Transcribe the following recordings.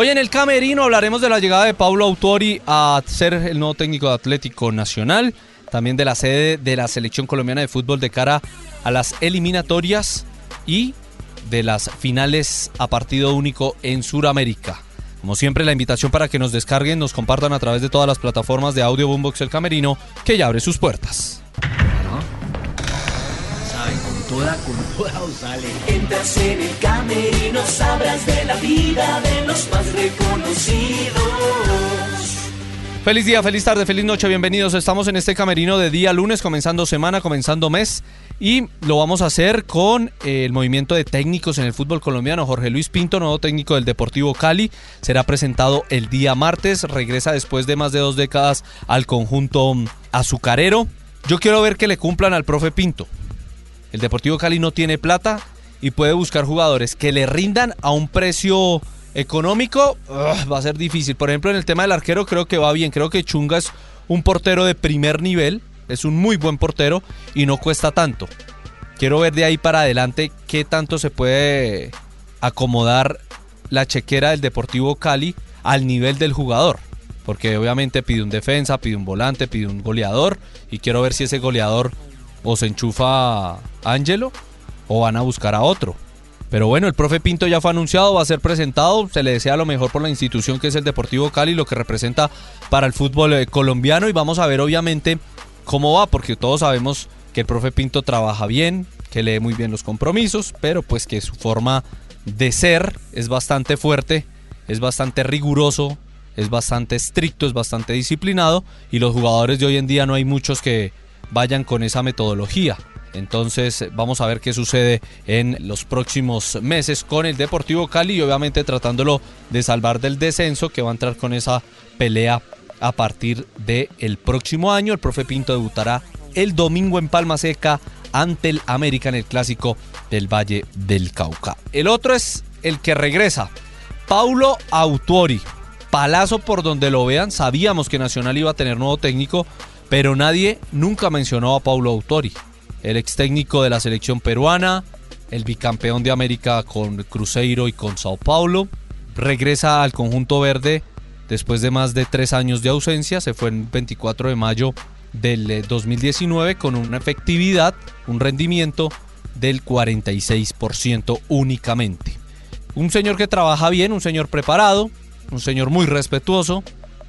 Hoy en el Camerino hablaremos de la llegada de Paulo Autori a ser el nuevo técnico de Atlético Nacional. También de la sede de la selección colombiana de fútbol de cara a las eliminatorias y de las finales a partido único en Sudamérica. Como siempre, la invitación para que nos descarguen, nos compartan a través de todas las plataformas de audio Boombox El Camerino, que ya abre sus puertas. Toda, con toda sale. Entras en el camerino, sabrás de la vida de los más reconocidos. Feliz día, feliz tarde, feliz noche, bienvenidos. Estamos en este camerino de día lunes, comenzando semana, comenzando mes. Y lo vamos a hacer con eh, el movimiento de técnicos en el fútbol colombiano. Jorge Luis Pinto, nuevo técnico del Deportivo Cali, será presentado el día martes. Regresa después de más de dos décadas al conjunto azucarero. Yo quiero ver que le cumplan al profe Pinto. El Deportivo Cali no tiene plata y puede buscar jugadores que le rindan a un precio Económico va a ser difícil. Por ejemplo, en el tema del arquero creo que va bien. Creo que Chunga es un portero de primer nivel. Es un muy buen portero y no cuesta tanto. Quiero ver de ahí para adelante qué tanto se puede acomodar la chequera del Deportivo Cali al nivel del jugador. Porque obviamente pide un defensa, pide un volante, pide un goleador. Y quiero ver si ese goleador o se enchufa a Ángelo o van a buscar a otro. Pero bueno, el profe Pinto ya fue anunciado, va a ser presentado, se le desea lo mejor por la institución que es el Deportivo Cali, lo que representa para el fútbol eh, colombiano y vamos a ver obviamente cómo va, porque todos sabemos que el profe Pinto trabaja bien, que lee muy bien los compromisos, pero pues que su forma de ser es bastante fuerte, es bastante riguroso, es bastante estricto, es bastante disciplinado y los jugadores de hoy en día no hay muchos que vayan con esa metodología. Entonces vamos a ver qué sucede en los próximos meses con el Deportivo Cali y obviamente tratándolo de salvar del descenso que va a entrar con esa pelea a partir del el próximo año. El profe Pinto debutará el domingo en Palma Seca ante el América en el clásico del Valle del Cauca. El otro es el que regresa, Paulo Autori. Palazo por donde lo vean, sabíamos que Nacional iba a tener nuevo técnico, pero nadie nunca mencionó a Paulo Autori el ex técnico de la selección peruana, el bicampeón de América con Cruzeiro y con Sao Paulo. Regresa al conjunto verde después de más de tres años de ausencia. Se fue el 24 de mayo del 2019 eh, con una efectividad, un rendimiento del 46% únicamente. Un señor que trabaja bien, un señor preparado, un señor muy respetuoso,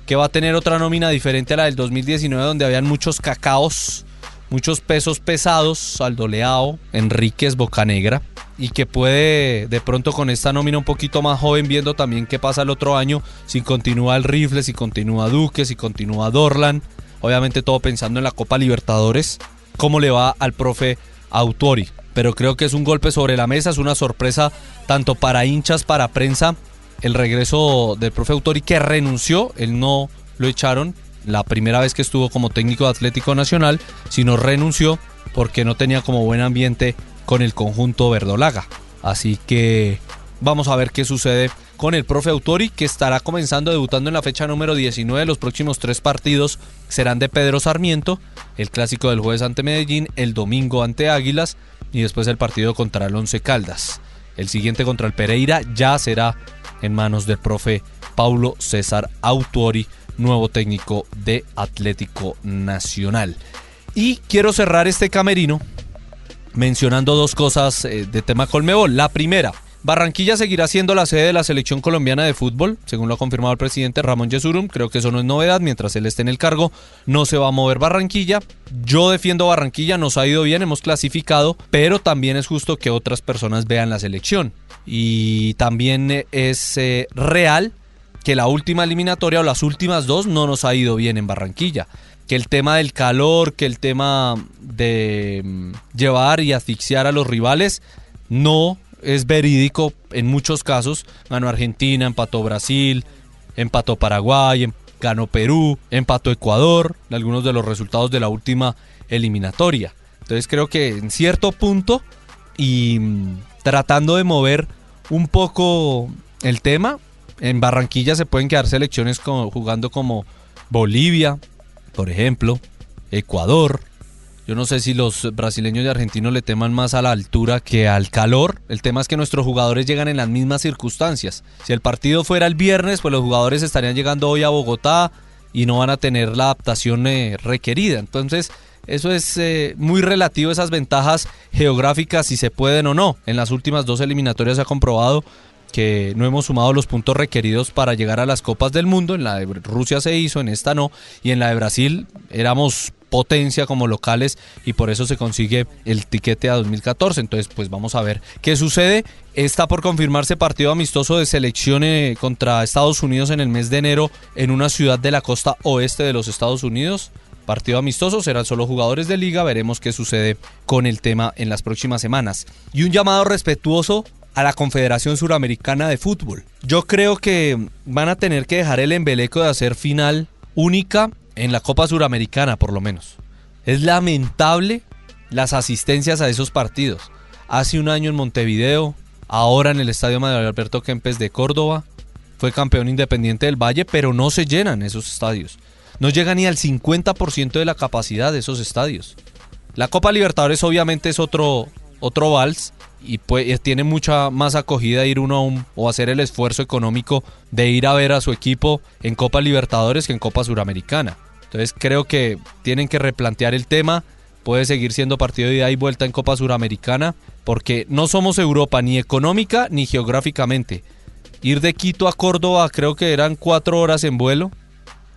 que va a tener otra nómina diferente a la del 2019 donde habían muchos cacaos muchos pesos pesados, Saldo Leao, Enríquez, Bocanegra, y que puede de pronto con esta nómina un poquito más joven, viendo también qué pasa el otro año, si continúa el Rifle, si continúa Duque, si continúa Dorlan, obviamente todo pensando en la Copa Libertadores, cómo le va al profe Autori. Pero creo que es un golpe sobre la mesa, es una sorpresa tanto para hinchas, para prensa, el regreso del profe Autori que renunció, él no lo echaron, la primera vez que estuvo como técnico de Atlético Nacional, sino renunció porque no tenía como buen ambiente con el conjunto verdolaga. Así que vamos a ver qué sucede con el profe Autori que estará comenzando debutando en la fecha número 19. Los próximos tres partidos serán de Pedro Sarmiento, el clásico del jueves ante Medellín, el domingo ante Águilas y después el partido contra el Once Caldas. El siguiente contra el Pereira ya será en manos del profe Paulo César Autori nuevo técnico de Atlético Nacional. Y quiero cerrar este camerino mencionando dos cosas eh, de tema Colmebol. La primera, Barranquilla seguirá siendo la sede de la selección colombiana de fútbol, según lo ha confirmado el presidente Ramón Yesurum. Creo que eso no es novedad, mientras él esté en el cargo, no se va a mover Barranquilla. Yo defiendo Barranquilla, nos ha ido bien, hemos clasificado, pero también es justo que otras personas vean la selección. Y también es eh, real que la última eliminatoria o las últimas dos no nos ha ido bien en Barranquilla. Que el tema del calor, que el tema de mm, llevar y asfixiar a los rivales no es verídico en muchos casos. Ganó Argentina, empató Brasil, empató Paraguay, em, ganó Perú, empató Ecuador, algunos de los resultados de la última eliminatoria. Entonces creo que en cierto punto y mm, tratando de mover un poco el tema, en Barranquilla se pueden quedar selecciones jugando como Bolivia, por ejemplo, Ecuador, yo no sé si los brasileños y argentinos le teman más a la altura que al calor. El tema es que nuestros jugadores llegan en las mismas circunstancias. Si el partido fuera el viernes, pues los jugadores estarían llegando hoy a Bogotá y no van a tener la adaptación eh, requerida. Entonces, eso es eh, muy relativo, esas ventajas geográficas, si se pueden o no. En las últimas dos eliminatorias se ha comprobado que no hemos sumado los puntos requeridos para llegar a las Copas del Mundo. En la de Rusia se hizo, en esta no. Y en la de Brasil éramos potencia como locales y por eso se consigue el tiquete a 2014. Entonces, pues vamos a ver qué sucede. Está por confirmarse partido amistoso de selección eh, contra Estados Unidos en el mes de enero en una ciudad de la costa oeste de los Estados Unidos. Partido amistoso, serán solo jugadores de liga, veremos qué sucede con el tema en las próximas semanas. Y un llamado respetuoso a la Confederación Suramericana de Fútbol. Yo creo que van a tener que dejar el embeleco de hacer final única en la Copa Suramericana por lo menos. Es lamentable las asistencias a esos partidos. Hace un año en Montevideo, ahora en el Estadio Manuel Alberto Kempes de Córdoba, fue campeón independiente del Valle, pero no se llenan esos estadios. No llega ni al 50% de la capacidad de esos estadios. La Copa Libertadores obviamente es otro, otro vals y pues, tiene mucha más acogida ir uno un, o hacer el esfuerzo económico de ir a ver a su equipo en Copa Libertadores que en Copa Suramericana. Entonces creo que tienen que replantear el tema. Puede seguir siendo partido de ida y vuelta en Copa Suramericana porque no somos Europa ni económica ni geográficamente. Ir de Quito a Córdoba creo que eran cuatro horas en vuelo.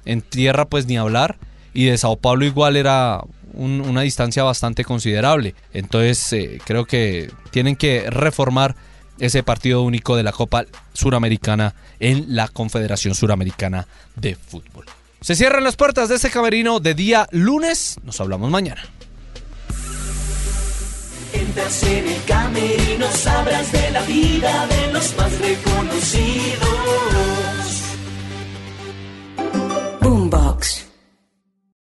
En tierra pues ni hablar. Y de Sao Paulo igual era una distancia bastante considerable. Entonces eh, creo que tienen que reformar ese partido único de la Copa Suramericana en la Confederación Suramericana de Fútbol. Se cierran las puertas de este camerino de día lunes. Nos hablamos mañana. Entras en el camerino, sabrás de la vida de los más reconocidos.